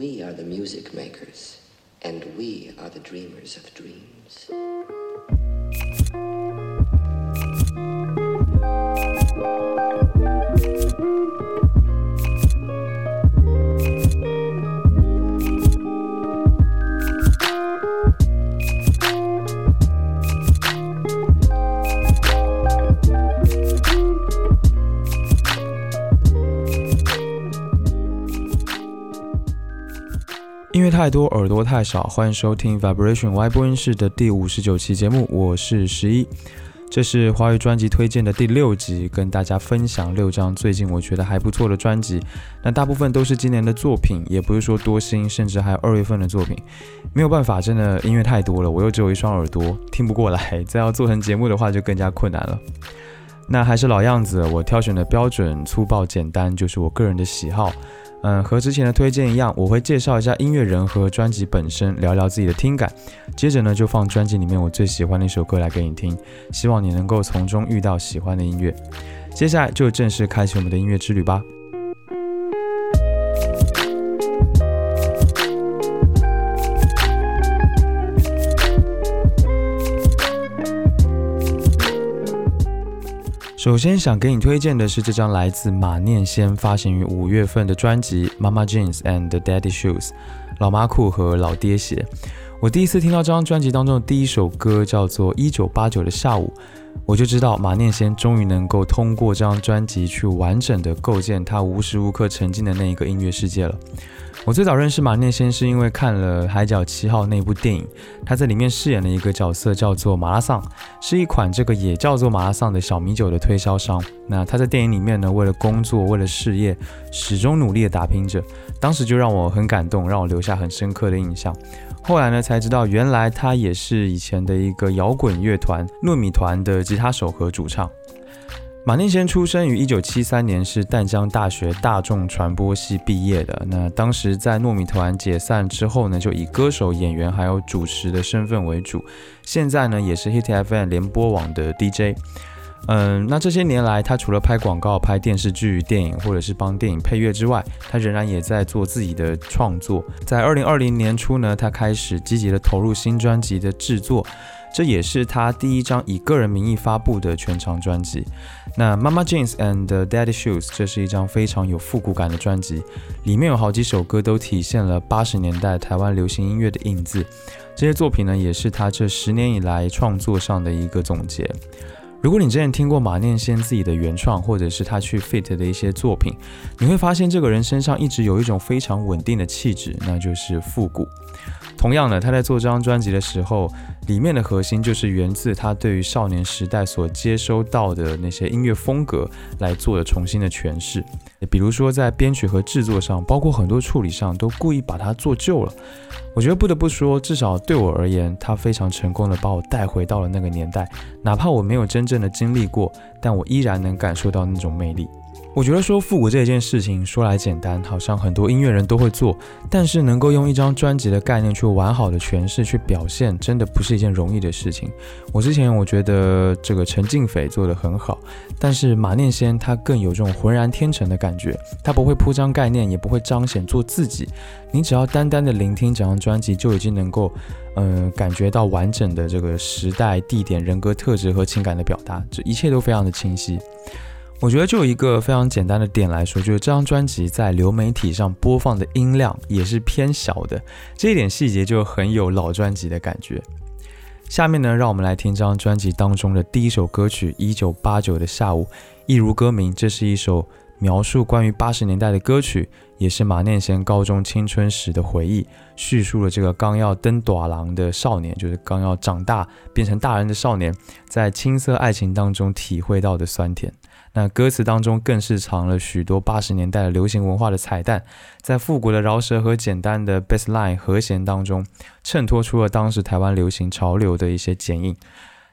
We are the music makers, and we are the dreamers of dreams. 太多，耳朵太少。欢迎收听 Vibration Y 播音室的第五十九期节目，我是十一。这是华语专辑推荐的第六集，跟大家分享六张最近我觉得还不错的专辑。那大部分都是今年的作品，也不是说多新，甚至还有二月份的作品。没有办法，真的音乐太多了，我又只有一双耳朵，听不过来。再要做成节目的话，就更加困难了。那还是老样子，我挑选的标准粗暴简单，就是我个人的喜好。嗯，和之前的推荐一样，我会介绍一下音乐人和专辑本身，聊聊自己的听感。接着呢，就放专辑里面我最喜欢的一首歌来给你听，希望你能够从中遇到喜欢的音乐。接下来就正式开启我们的音乐之旅吧。首先想给你推荐的是这张来自马念先发行于五月份的专辑《Mama Jeans and Daddy Shoes》，老妈裤和老爹鞋。我第一次听到这张专辑当中的第一首歌叫做《一九八九的下午》，我就知道马念先终于能够通过这张专辑去完整的构建他无时无刻沉浸的那一个音乐世界了。我最早认识马念先是因为看了《海角七号》那部电影，他在里面饰演的一个角色叫做马拉桑，是一款这个也叫做马拉桑的小米酒的推销商。那他在电影里面呢，为了工作，为了事业，始终努力的打拼着。当时就让我很感动，让我留下很深刻的印象。后来呢，才知道原来他也是以前的一个摇滚乐团糯米团的吉他手和主唱。马念先出生于一九七三年，是淡江大学大众传播系毕业的。那当时在糯米团解散之后呢，就以歌手、演员还有主持的身份为主。现在呢，也是 Hit FM 联播网的 DJ。嗯，那这些年来，他除了拍广告、拍电视剧、电影，或者是帮电影配乐之外，他仍然也在做自己的创作。在二零二零年初呢，他开始积极的投入新专辑的制作。这也是他第一张以个人名义发布的全长专辑。那 Mama Jeans and Daddy Shoes 这是一张非常有复古感的专辑，里面有好几首歌都体现了八十年代台湾流行音乐的影子。这些作品呢，也是他这十年以来创作上的一个总结。如果你之前听过马念先自己的原创，或者是他去 fit 的一些作品，你会发现这个人身上一直有一种非常稳定的气质，那就是复古。同样的，他在做这张专辑的时候，里面的核心就是源自他对于少年时代所接收到的那些音乐风格来做的重新的诠释。比如说在编曲和制作上，包括很多处理上，都故意把它做旧了。我觉得不得不说，至少对我而言，他非常成功的把我带回到了那个年代，哪怕我没有真正的经历过，但我依然能感受到那种魅力。我觉得说复古这件事情说来简单，好像很多音乐人都会做，但是能够用一张专辑的概念去完好的诠释、去表现，真的不是一件容易的事情。我之前我觉得这个陈静斐做的很好，但是马念先他更有这种浑然天成的感觉，他不会铺张概念，也不会彰显做自己。你只要单单的聆听整张专辑，就已经能够，嗯，感觉到完整的这个时代、地点、人格特质和情感的表达，这一切都非常的清晰。我觉得就一个非常简单的点来说，就是这张专辑在流媒体上播放的音量也是偏小的，这一点细节就很有老专辑的感觉。下面呢，让我们来听这张专辑当中的第一首歌曲《一九八九的下午》，一如歌名，这是一首描述关于八十年代的歌曲，也是马念贤高中青春时的回忆，叙述了这个刚要登短廊的少年，就是刚要长大变成大人的少年，在青涩爱情当中体会到的酸甜。那歌词当中更是藏了许多八十年代流行文化的彩蛋，在复古的饶舌和简单的 bassline 和弦当中，衬托出了当时台湾流行潮流的一些剪影，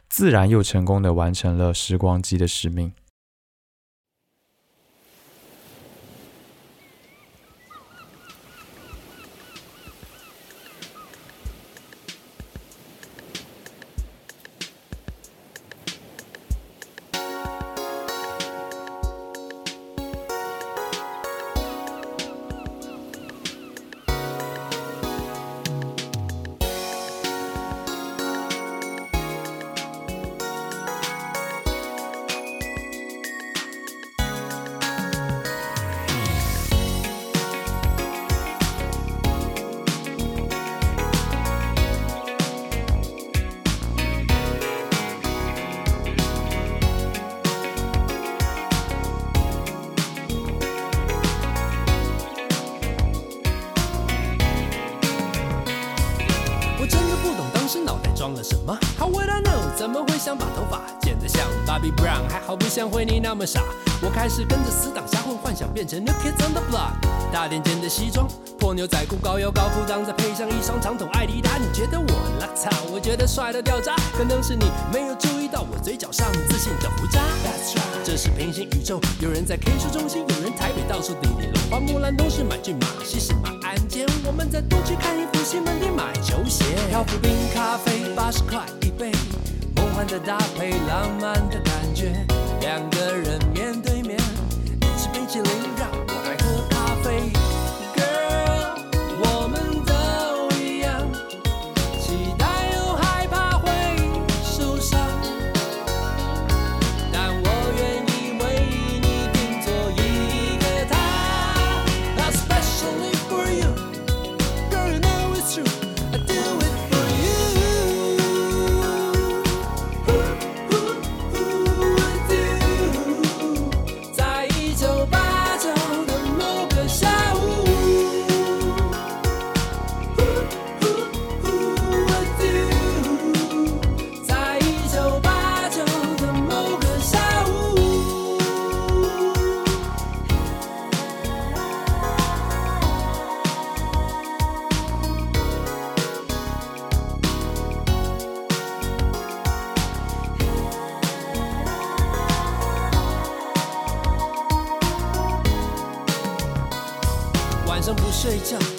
自然又成功的完成了时光机的使命。装了什么？How would I know？怎么会想把头发得像 Bobby Brown？还好不像灰泥那么傻。我开始跟着死党瞎混，幻想变成 New Kids on the Block。大垫肩的西装，破牛仔裤，高腰高裤裆，再配上一双长筒艾迪达。你觉得我邋遢？我觉得帅到掉渣。可能是你没有注意到我嘴角上自信的胡渣。That's right，这是平行宇宙，有人在 K 书中心，有人台北到处滴滴龙。花木兰东市买骏马，西市买鞍鞯。我们在东区看衣服，西门町买球鞋。漂浮冰咖啡八十块一杯，梦幻的搭配，浪漫的感觉。两个人面对面，吃冰淇淋，让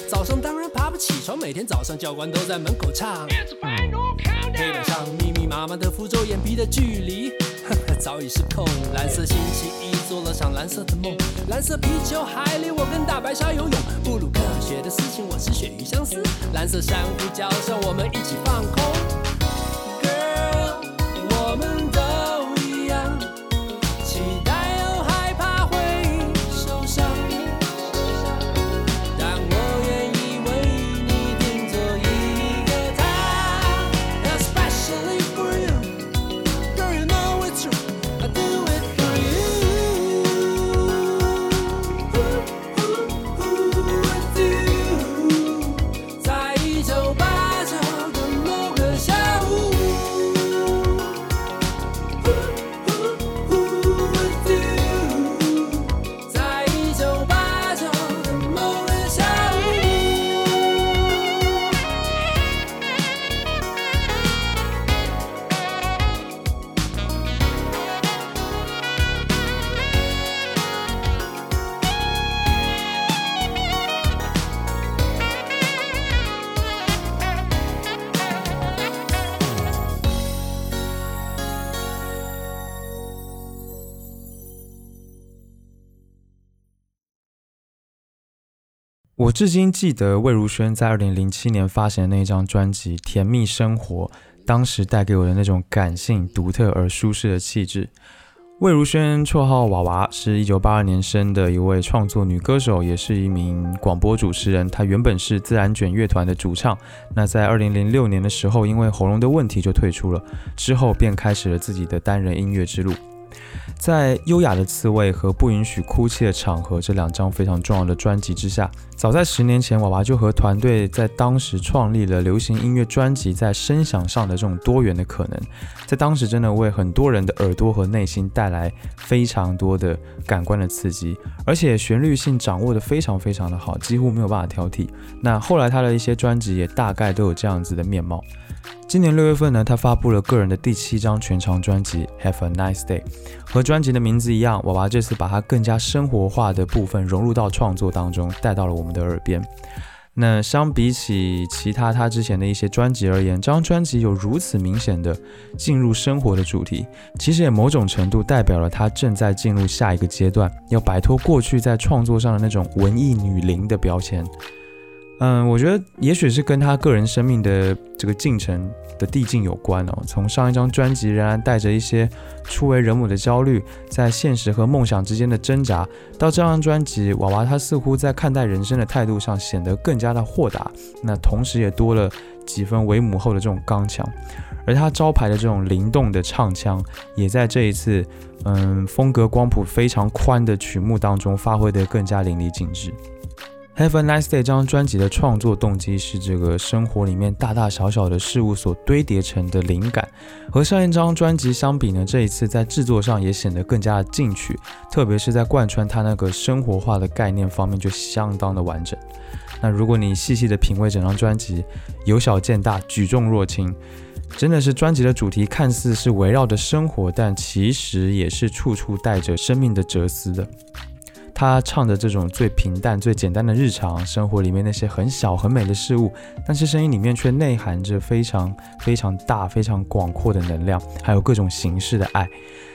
早上当然爬不起床。每天早上教官都在门口唱。黑板上密密麻麻的符咒，眼皮的距离，早已失控。蓝色星期一做了场蓝色的梦，蓝色皮球海里我跟大白鲨游泳。布鲁克学的事情我是鳕鱼相思，蓝色珊瑚礁上我们一起放空。至今记得魏如萱在二零零七年发行的那一张专辑《甜蜜生活》，当时带给我的那种感性、独特而舒适的气质。魏如萱绰号娃娃，是一九八二年生的一位创作女歌手，也是一名广播主持人。她原本是自然卷乐团的主唱，那在二零零六年的时候，因为喉咙的问题就退出了，之后便开始了自己的单人音乐之路。在《优雅的刺猬》和《不允许哭泣的场合》这两张非常重要的专辑之下，早在十年前，娃娃就和团队在当时创立了流行音乐专辑在声响上的这种多元的可能，在当时真的为很多人的耳朵和内心带来非常多的感官的刺激，而且旋律性掌握的非常非常的好，几乎没有办法挑剔。那后来他的一些专辑也大概都有这样子的面貌。今年六月份呢，他发布了个人的第七张全长专辑《Have a Nice Day》，和专辑的名字一样，娃娃这次把它更加生活化的部分融入到创作当中，带到了我们的耳边。那相比起其他他之前的一些专辑而言，这张专辑有如此明显的进入生活的主题，其实也某种程度代表了他正在进入下一个阶段，要摆脱过去在创作上的那种文艺女伶的标签。嗯，我觉得也许是跟他个人生命的这个进程的递进有关哦。从上一张专辑仍然带着一些初为人母的焦虑，在现实和梦想之间的挣扎，到这张专辑，娃娃他似乎在看待人生的态度上显得更加的豁达，那同时也多了几分为母后的这种刚强。而他招牌的这种灵动的唱腔，也在这一次，嗯，风格光谱非常宽的曲目当中发挥得更加淋漓尽致。Have a Nice Day 这张专辑的创作动机是这个生活里面大大小小的事物所堆叠成的灵感。和上一张专辑相比呢，这一次在制作上也显得更加的进取，特别是在贯穿它那个生活化的概念方面就相当的完整。那如果你细细的品味整张专辑，由小见大，举重若轻，真的是专辑的主题看似是围绕着生活，但其实也是处处带着生命的哲思的。他唱着这种最平淡、最简单的日常生活里面那些很小很美的事物，但是声音里面却内含着非常非常大、非常广阔的能量，还有各种形式的爱。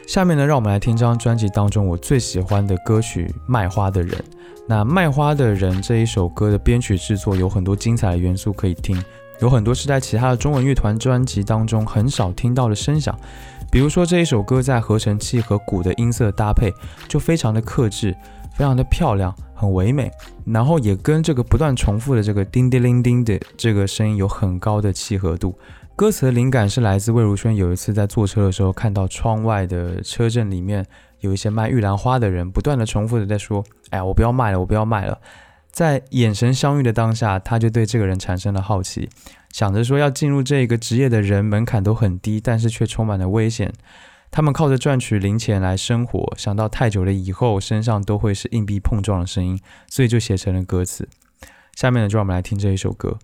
下面呢，让我们来听这张专辑当中我最喜欢的歌曲《卖花的人》。那《卖花的人》这一首歌的编曲制作有很多精彩的元素可以听，有很多是在其他的中文乐团专辑当中很少听到的声响。比如说这一首歌在合成器和鼓的音色搭配就非常的克制。非常的漂亮，很唯美，然后也跟这个不断重复的这个叮叮铃叮的这个声音有很高的契合度。歌词的灵感是来自魏如萱有一次在坐车的时候，看到窗外的车阵里面有一些卖玉兰花的人，不断的重复的在说：“哎呀，我不要卖了，我不要卖了。”在眼神相遇的当下，他就对这个人产生了好奇，想着说要进入这个职业的人门槛都很低，但是却充满了危险。他们靠着赚取零钱来生活，想到太久了以后身上都会是硬币碰撞的声音，所以就写成了歌词。下面呢，就让我们来听这一首歌。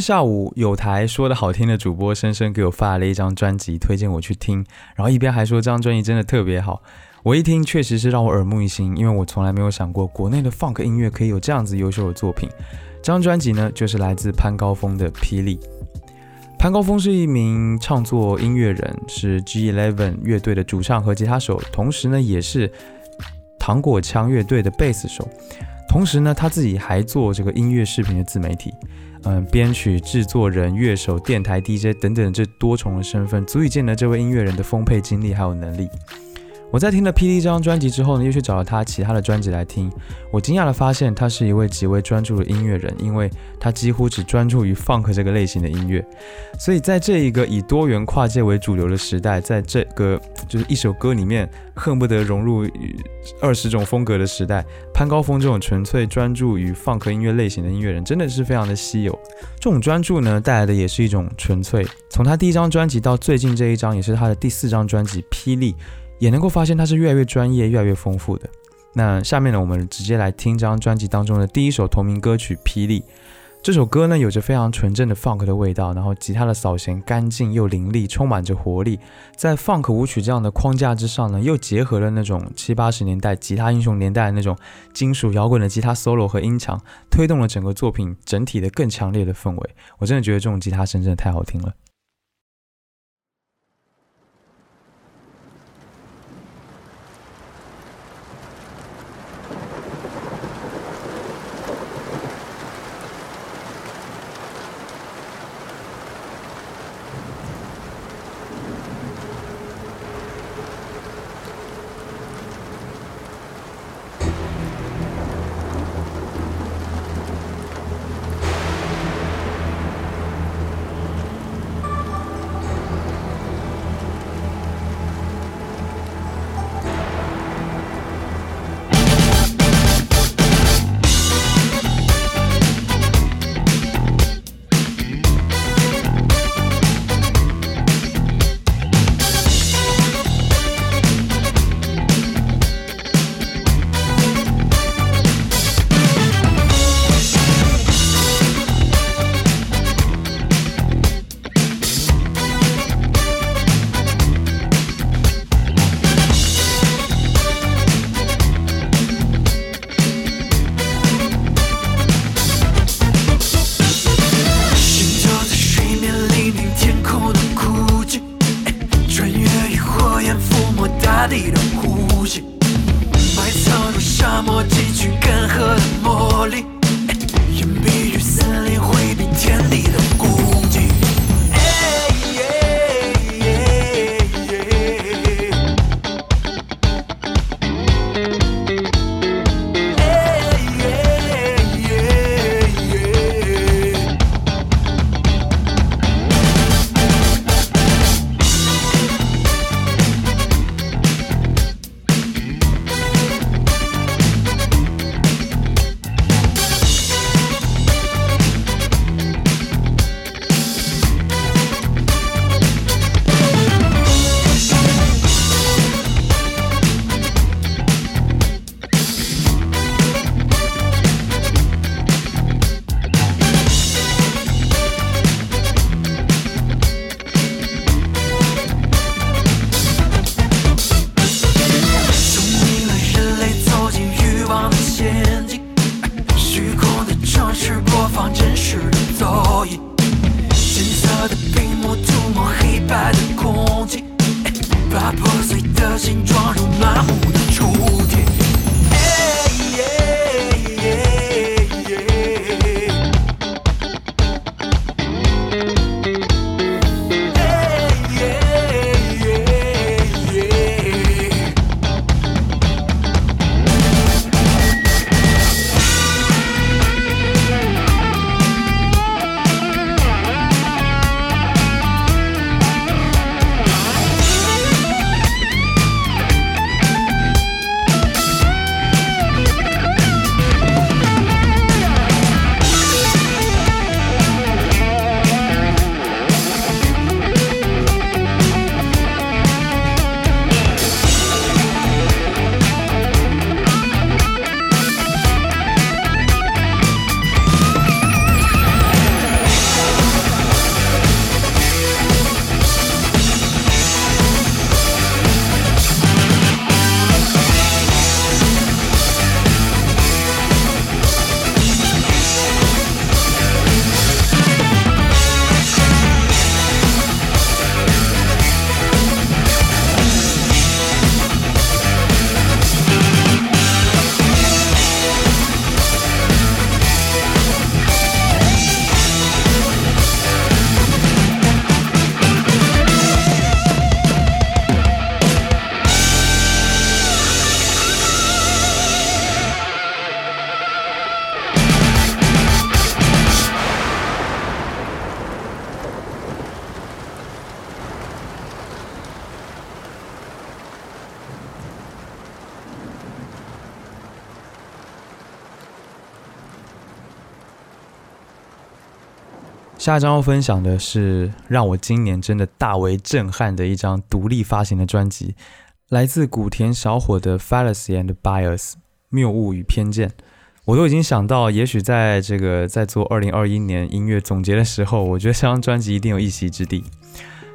下午，有台说的好听的主播深深给我发了一张专辑，推荐我去听，然后一边还说这张专辑真的特别好。我一听，确实是让我耳目一新，因为我从来没有想过国内的 funk 音乐可以有这样子优秀的作品。这张专辑呢，就是来自潘高峰的《霹雳》。潘高峰是一名创作音乐人，是 G Eleven 乐队的主唱和吉他手，同时呢，也是糖果枪乐队的贝斯手。同时呢，他自己还做这个音乐视频的自媒体，嗯，编曲、制作人、乐手、电台 DJ 等等这多重的身份，足以见得这位音乐人的丰沛精力还有能力。我在听了《霹雳》这张专辑之后呢，又去找了他其他的专辑来听。我惊讶的发现，他是一位极为专注的音乐人，因为他几乎只专注于 funk 这个类型的音乐。所以在这一个以多元跨界为主流的时代，在这个就是一首歌里面恨不得融入二十种风格的时代，潘高峰这种纯粹专注于 funk 音乐类型的音乐人，真的是非常的稀有。这种专注呢，带来的也是一种纯粹。从他第一张专辑到最近这一张，也是他的第四张专辑《霹雳》。也能够发现他是越来越专业、越来越丰富的。那下面呢，我们直接来听这张专辑当中的第一首同名歌曲《霹雳》。这首歌呢，有着非常纯正的 funk 的味道，然后吉他的扫弦干净又凌厉，充满着活力。在 funk 舞曲这样的框架之上呢，又结合了那种七八十年代吉他英雄年代的那种金属摇滚的吉他 solo 和音墙，推动了整个作品整体的更强烈的氛围。我真的觉得这种吉他声真的太好听了。下一张要分享的是让我今年真的大为震撼的一张独立发行的专辑，来自古田小伙的《Fallacy and Bias》谬误与偏见。我都已经想到，也许在这个在做二零二一年音乐总结的时候，我觉得这张专辑一定有一席之地。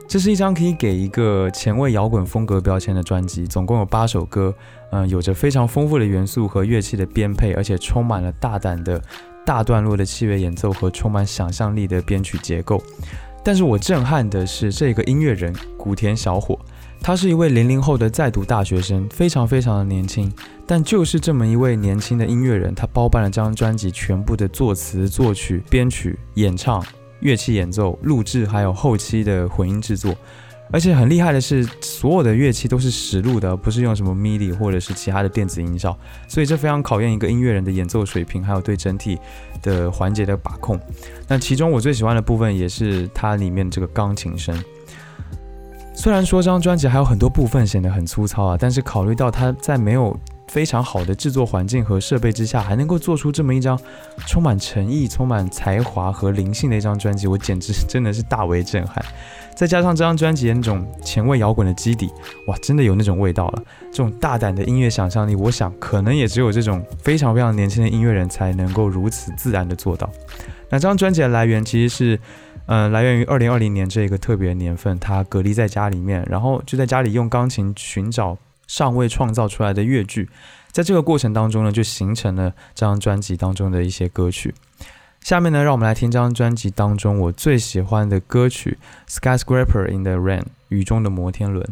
这是一张可以给一个前卫摇滚风格标签的专辑，总共有八首歌，嗯，有着非常丰富的元素和乐器的编配，而且充满了大胆的。大段落的器乐演奏和充满想象力的编曲结构，但是我震撼的是这个音乐人古田小伙，他是一位零零后的在读大学生，非常非常的年轻，但就是这么一位年轻的音乐人，他包办了这张专辑全部的作词、作曲、编曲、演唱、乐器演奏、录制，还有后期的混音制作。而且很厉害的是，所有的乐器都是实录的，不是用什么 MIDI 或者是其他的电子音效，所以这非常考验一个音乐人的演奏水平，还有对整体的环节的把控。那其中我最喜欢的部分也是它里面这个钢琴声。虽然说这张专辑还有很多部分显得很粗糙啊，但是考虑到它在没有非常好的制作环境和设备之下，还能够做出这么一张充满诚意、充满才华和灵性的一张专辑，我简直真的是大为震撼。再加上这张专辑那种前卫摇滚的基底，哇，真的有那种味道了。这种大胆的音乐想象力，我想可能也只有这种非常非常年轻的音乐人才能够如此自然的做到。那这张专辑的来源其实是，嗯，来源于二零二零年这个特别年份，他隔离在家里面，然后就在家里用钢琴寻找尚未创造出来的乐句，在这个过程当中呢，就形成了这张专辑当中的一些歌曲。下面呢，让我们来听这张专辑当中我最喜欢的歌曲《Skyscraper in the Rain》雨中的摩天轮。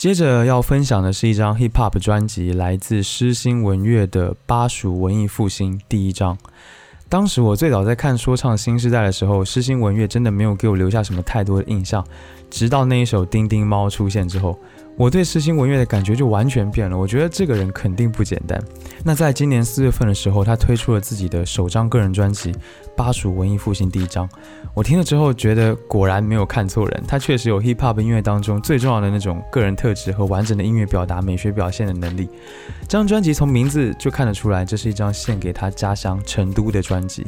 接着要分享的是一张 hip hop 专辑，来自诗心文乐的《巴蜀文艺复兴》第一章。当时我最早在看说唱新时代的时候，诗心文乐真的没有给我留下什么太多的印象，直到那一首《叮叮猫》出现之后，我对诗心文乐的感觉就完全变了。我觉得这个人肯定不简单。那在今年四月份的时候，他推出了自己的首张个人专辑《巴蜀文艺复兴》第一张。我听了之后觉得果然没有看错人，他确实有 hip hop 音乐当中最重要的那种个人特质和完整的音乐表达、美学表现的能力。这张专辑从名字就看得出来，这是一张献给他家乡成都的专辑。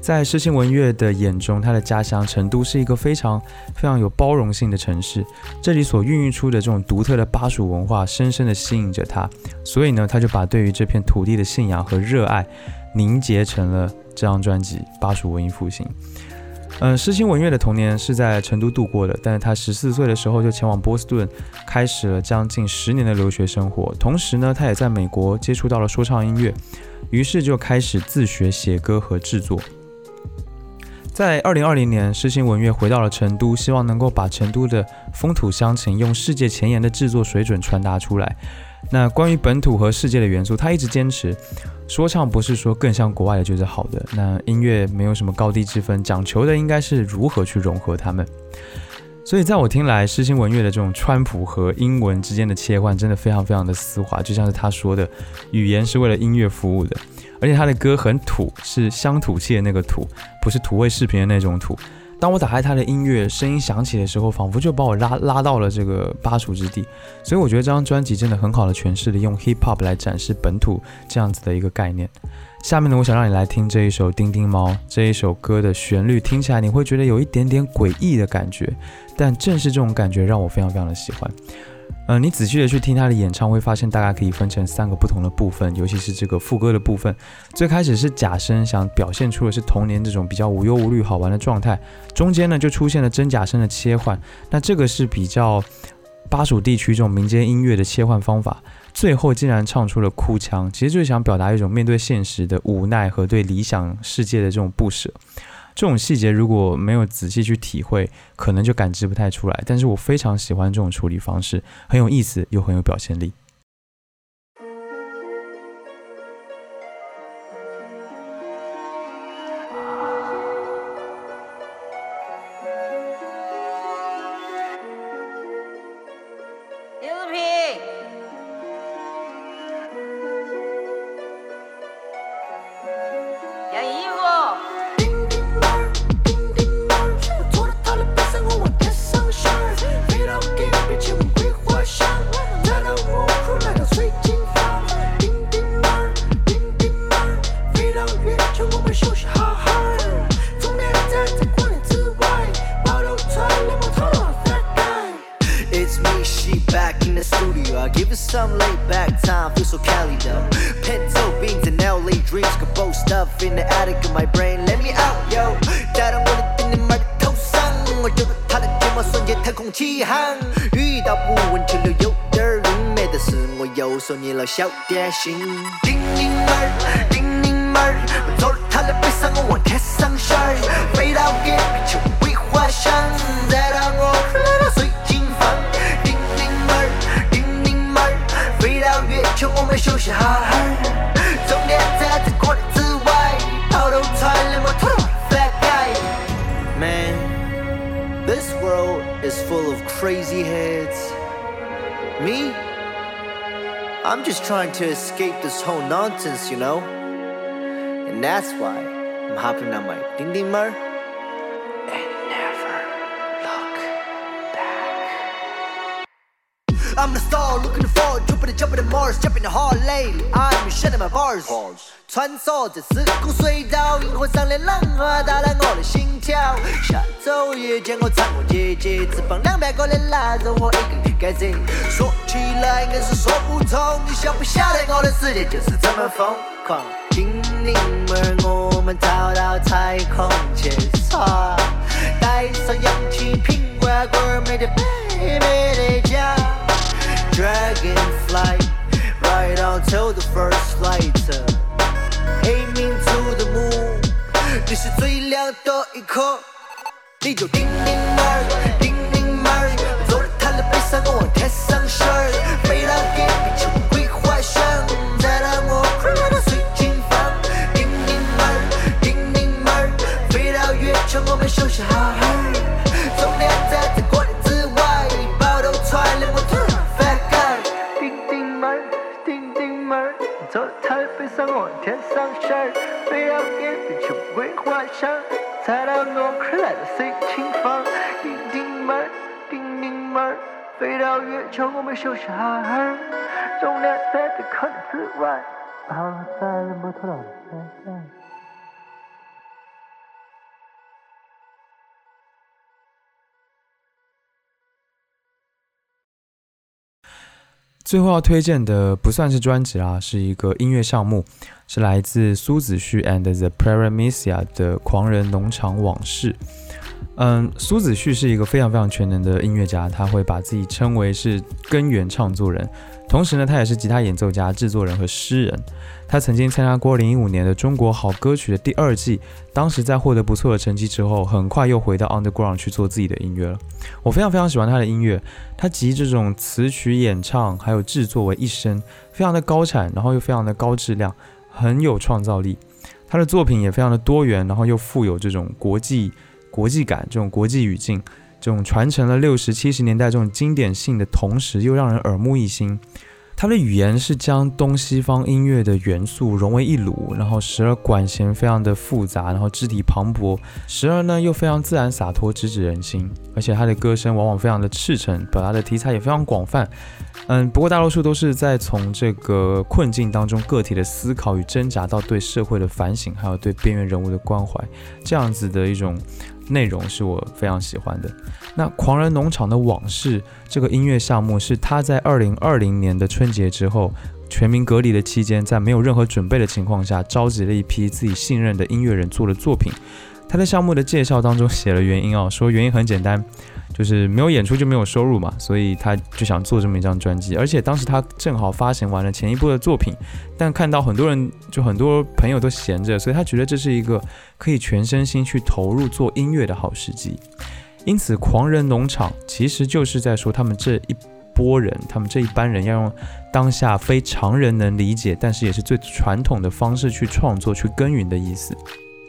在诗心文乐的眼中，他的家乡成都是一个非常非常有包容性的城市，这里所孕育出的这种独特的巴蜀文化，深深的吸引着他。所以呢，他就把对于这片土地的信仰和热爱凝结成了这张专辑《巴蜀文艺复兴》。嗯，诗心文乐的童年是在成都度过的，但是他十四岁的时候就前往波士顿，开始了将近十年的留学生活。同时呢，他也在美国接触到了说唱音乐，于是就开始自学写歌和制作。在二零二零年，诗心文乐回到了成都，希望能够把成都的风土乡情用世界前沿的制作水准传达出来。那关于本土和世界的元素，他一直坚持，说唱不是说更像国外的就是好的。那音乐没有什么高低之分，讲求的应该是如何去融合它们。所以在我听来，诗心文乐的这种川普和英文之间的切换，真的非常非常的丝滑，就像是他说的，语言是为了音乐服务的。而且他的歌很土，是乡土气的那个土，不是土味视频的那种土。当我打开他的音乐，声音响起的时候，仿佛就把我拉拉到了这个巴蜀之地。所以我觉得这张专辑真的很好的诠释了用 hip hop 来展示本土这样子的一个概念。下面呢，我想让你来听这一首《叮叮猫》这一首歌的旋律，听起来你会觉得有一点点诡异的感觉，但正是这种感觉让我非常非常的喜欢。呃，你仔细的去听他的演唱会，发现大概可以分成三个不同的部分，尤其是这个副歌的部分。最开始是假声，想表现出的是童年这种比较无忧无虑、好玩的状态。中间呢，就出现了真假声的切换，那这个是比较巴蜀地区这种民间音乐的切换方法。最后竟然唱出了哭腔，其实就是想表达一种面对现实的无奈和对理想世界的这种不舍。这种细节如果没有仔细去体会，可能就感知不太出来。但是我非常喜欢这种处理方式，很有意思又很有表现力。小 and never look back. I'm the star looking forward, jumping and jumping to Mars, jumping to Harley. I'm shedding my bars. 时空隧道，银河上的浪花打乱我的心跳。下周我唱姐姐，两百个的一个。说起来硬是说不通，你晓不晓得我的世界就是这么疯狂？今精灵们，我们逃到太空去耍，带上氧气瓶罐罐，每天美美的家。Dragonfly, right on to the first light. Aiming to the moon，你是最亮的一颗。你就叮铃门儿，叮铃门儿，坐着他的背上我我们休息好好。重量在这国内之外，抱头踹了我突然发感。叮叮门，叮叮门，坐他的背上我往天上升，飞到隔壁就桂花香，再让我快乐到水晶房。叮叮门儿，叮门，飞到月球我们休息好好。重量在这国内之外，抱头踹了我突然发感。最后要推荐的不算是专辑啦，是一个音乐项目，是来自苏子旭 and the Paramecia 的《狂人农场往事》。嗯，苏子旭是一个非常非常全能的音乐家，他会把自己称为是根源唱作人，同时呢，他也是吉他演奏家、制作人和诗人。他曾经参加过2015年的中国好歌曲的第二季，当时在获得不错的成绩之后，很快又回到 Underground 去做自己的音乐了。我非常非常喜欢他的音乐，他集这种词曲演唱还有制作为一身，非常的高产，然后又非常的高质量，很有创造力。他的作品也非常的多元，然后又富有这种国际国际感，这种国际语境，这种传承了六十七十年代这种经典性的同时，又让人耳目一新。他的语言是将东西方音乐的元素融为一炉，然后时而管弦非常的复杂，然后肢体磅礴，时而呢又非常自然洒脱，直指人心。而且他的歌声往往非常的赤诚，表达的题材也非常广泛。嗯，不过大多数都是在从这个困境当中个体的思考与挣扎，到对社会的反省，还有对边缘人物的关怀，这样子的一种内容是我非常喜欢的。那《狂人农场的往事》这个音乐项目是他在二零二零年的春节之后，全民隔离的期间，在没有任何准备的情况下，召集了一批自己信任的音乐人做的作品。他在项目的介绍当中写了原因哦，说原因很简单，就是没有演出就没有收入嘛，所以他就想做这么一张专辑。而且当时他正好发行完了前一部的作品，但看到很多人就很多朋友都闲着，所以他觉得这是一个可以全身心去投入做音乐的好时机。因此，狂人农场其实就是在说他们这一波人，他们这一班人要用当下非常人能理解，但是也是最传统的方式去创作、去耕耘的意思。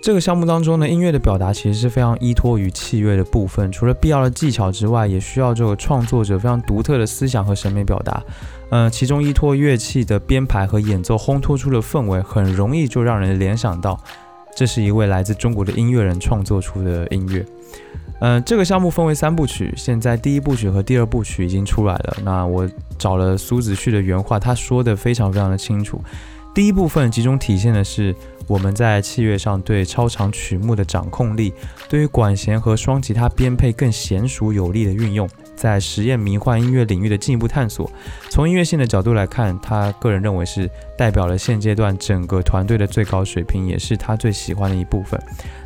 这个项目当中呢，音乐的表达其实是非常依托于器乐的部分，除了必要的技巧之外，也需要这个创作者非常独特的思想和审美表达。呃，其中依托乐器的编排和演奏烘托出的氛围，很容易就让人联想到，这是一位来自中国的音乐人创作出的音乐。嗯、这个项目分为三部曲，现在第一部曲和第二部曲已经出来了。那我找了苏子旭的原话，他说的非常非常的清楚。第一部分集中体现的是我们在器乐上对超长曲目的掌控力，对于管弦和双吉他编配更娴熟有力的运用，在实验迷幻音乐领域的进一步探索。从音乐性的角度来看，他个人认为是代表了现阶段整个团队的最高水平，也是他最喜欢的一部分。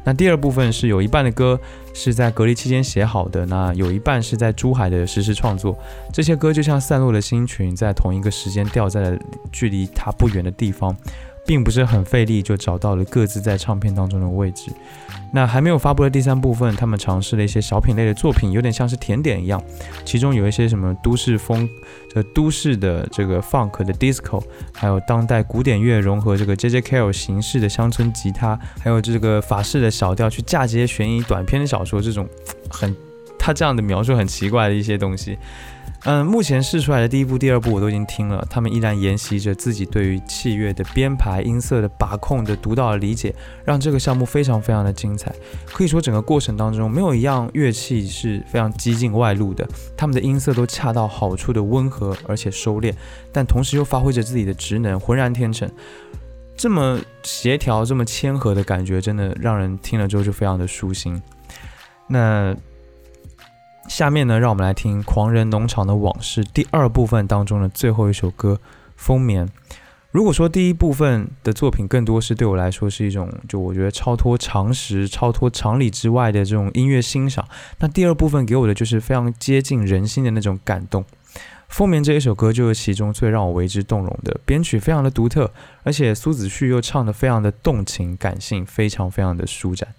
那第二部分是有一半的歌是在隔离期间写好的，那有一半是在珠海的实时创作。这些歌就像散落的星群，在同一个时间掉在了距离他不远的地方，并不是很费力就找到了各自在唱片当中的位置。那还没有发布的第三部分，他们尝试了一些小品类的作品，有点像是甜点一样，其中有一些什么都市风，这都市的这个 funk 的 disco，还有当代古典乐融合这个 J J K L 形式的乡村吉他，还有这个法式的小调去嫁接悬疑短篇的小说，这种很他这样的描述很奇怪的一些东西。嗯，目前试出来的第一部、第二部我都已经听了，他们依然沿袭着自己对于器乐的编排、音色的把控的独到的理解，让这个项目非常非常的精彩。可以说整个过程当中没有一样乐器是非常激进外露的，他们的音色都恰到好处的温和而且收敛，但同时又发挥着自己的职能，浑然天成。这么协调、这么谦和的感觉，真的让人听了之后就非常的舒心。那下面呢，让我们来听《狂人农场的往事》第二部分当中的最后一首歌《风眠》。如果说第一部分的作品更多是对我来说是一种，就我觉得超脱常识、超脱常理之外的这种音乐欣赏，那第二部分给我的就是非常接近人心的那种感动。《风眠》这一首歌就是其中最让我为之动容的，编曲非常的独特，而且苏子旭又唱得非常的动情感性，非常非常的舒展。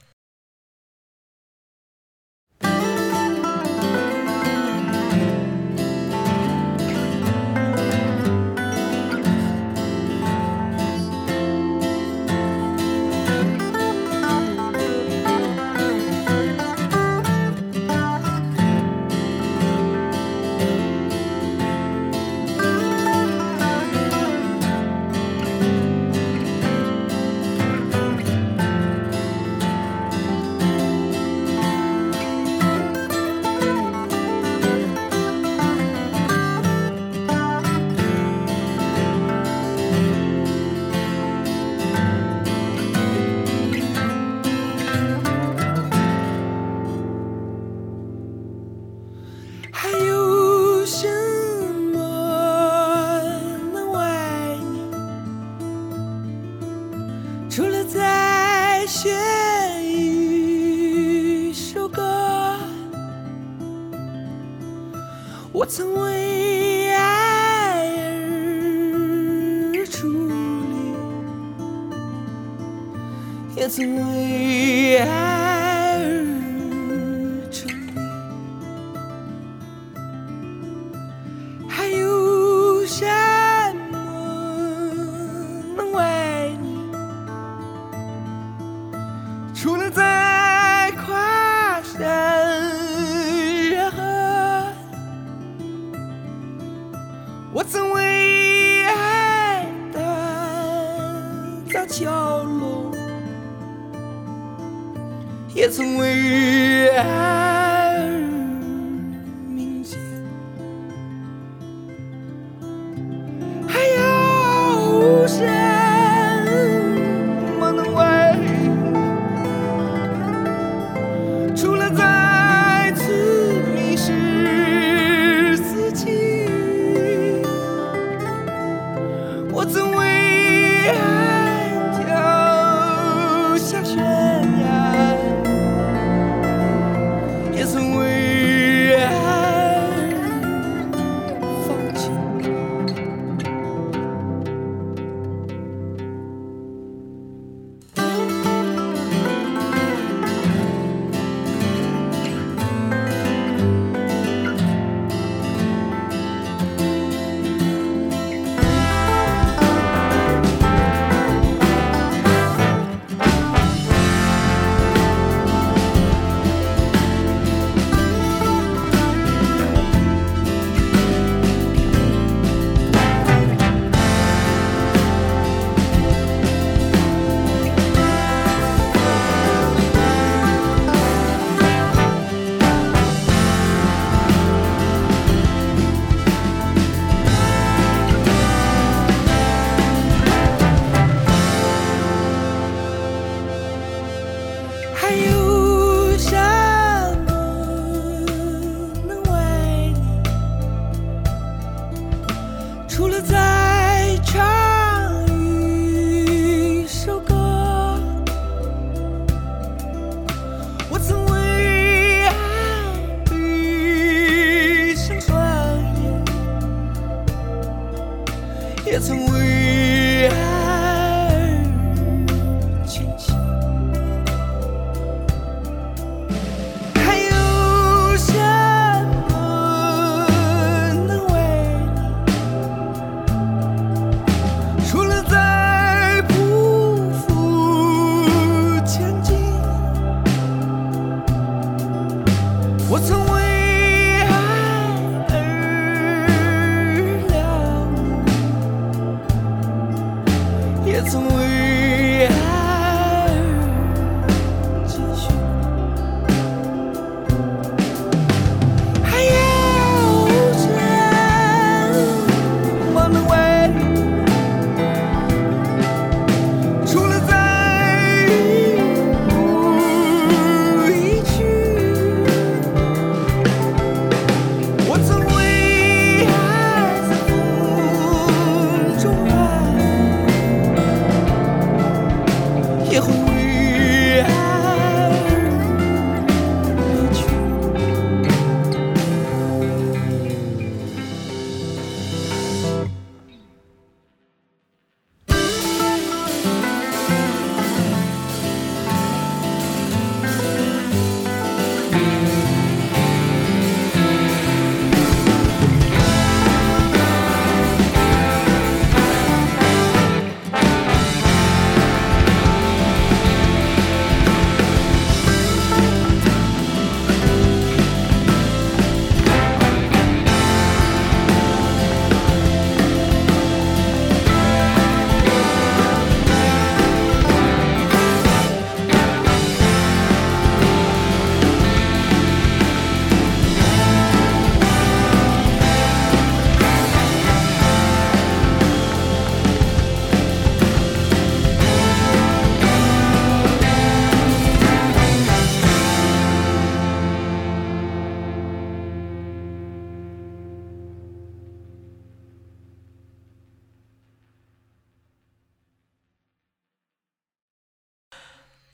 Yeah.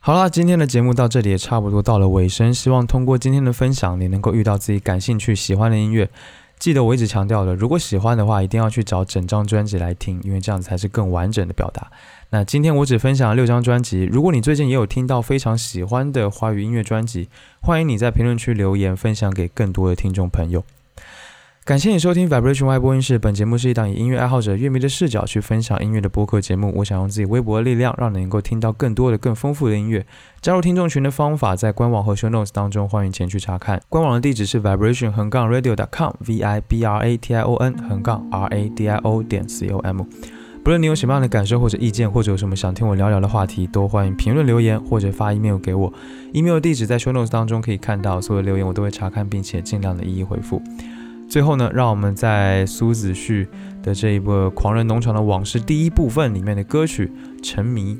好啦，今天的节目到这里也差不多到了尾声，希望通过今天的分享，你能够遇到自己感兴趣、喜欢的音乐。记得我一直强调的，如果喜欢的话，一定要去找整张专辑来听，因为这样子才是更完整的表达。那今天我只分享了六张专辑，如果你最近也有听到非常喜欢的华语音乐专辑，欢迎你在评论区留言分享给更多的听众朋友。感谢你收听 Vibration Y 播音室，本节目是一档以音乐爱好者、乐迷的视角去分享音乐的播客节目。我想用自己微薄的力量，让你能够听到更多的、更丰富的音乐。加入听众群的方法在官网和 show notes 当中，欢迎前去查看。官网的地址是 vibration 横杠 radio.com，v i b r a t i o n 横杠 r a d i o 点 c o m。不论你有什么样的感受或者意见，或者有什么想听我聊聊的话题，都欢迎评论留言或者发 email 给我。email 地址在 show notes 当中可以看到，所有留言我都会查看，并且尽量的一一回复。最后呢，让我们在苏子旭的这一部《狂人农场的往事》第一部分里面的歌曲《沉迷》，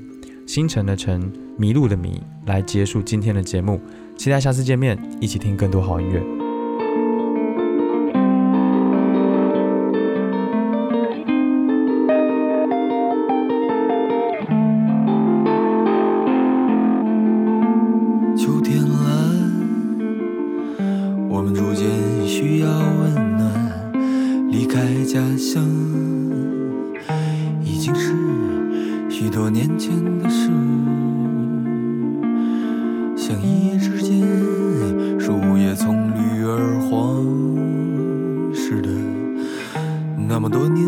星辰的沉，迷路的迷，来结束今天的节目。期待下次见面，一起听更多好音乐。秋天来，我们逐渐需要温暖。离开家乡，已经是许多年前的事。像一夜之间，树叶从绿而黄似的。那么多年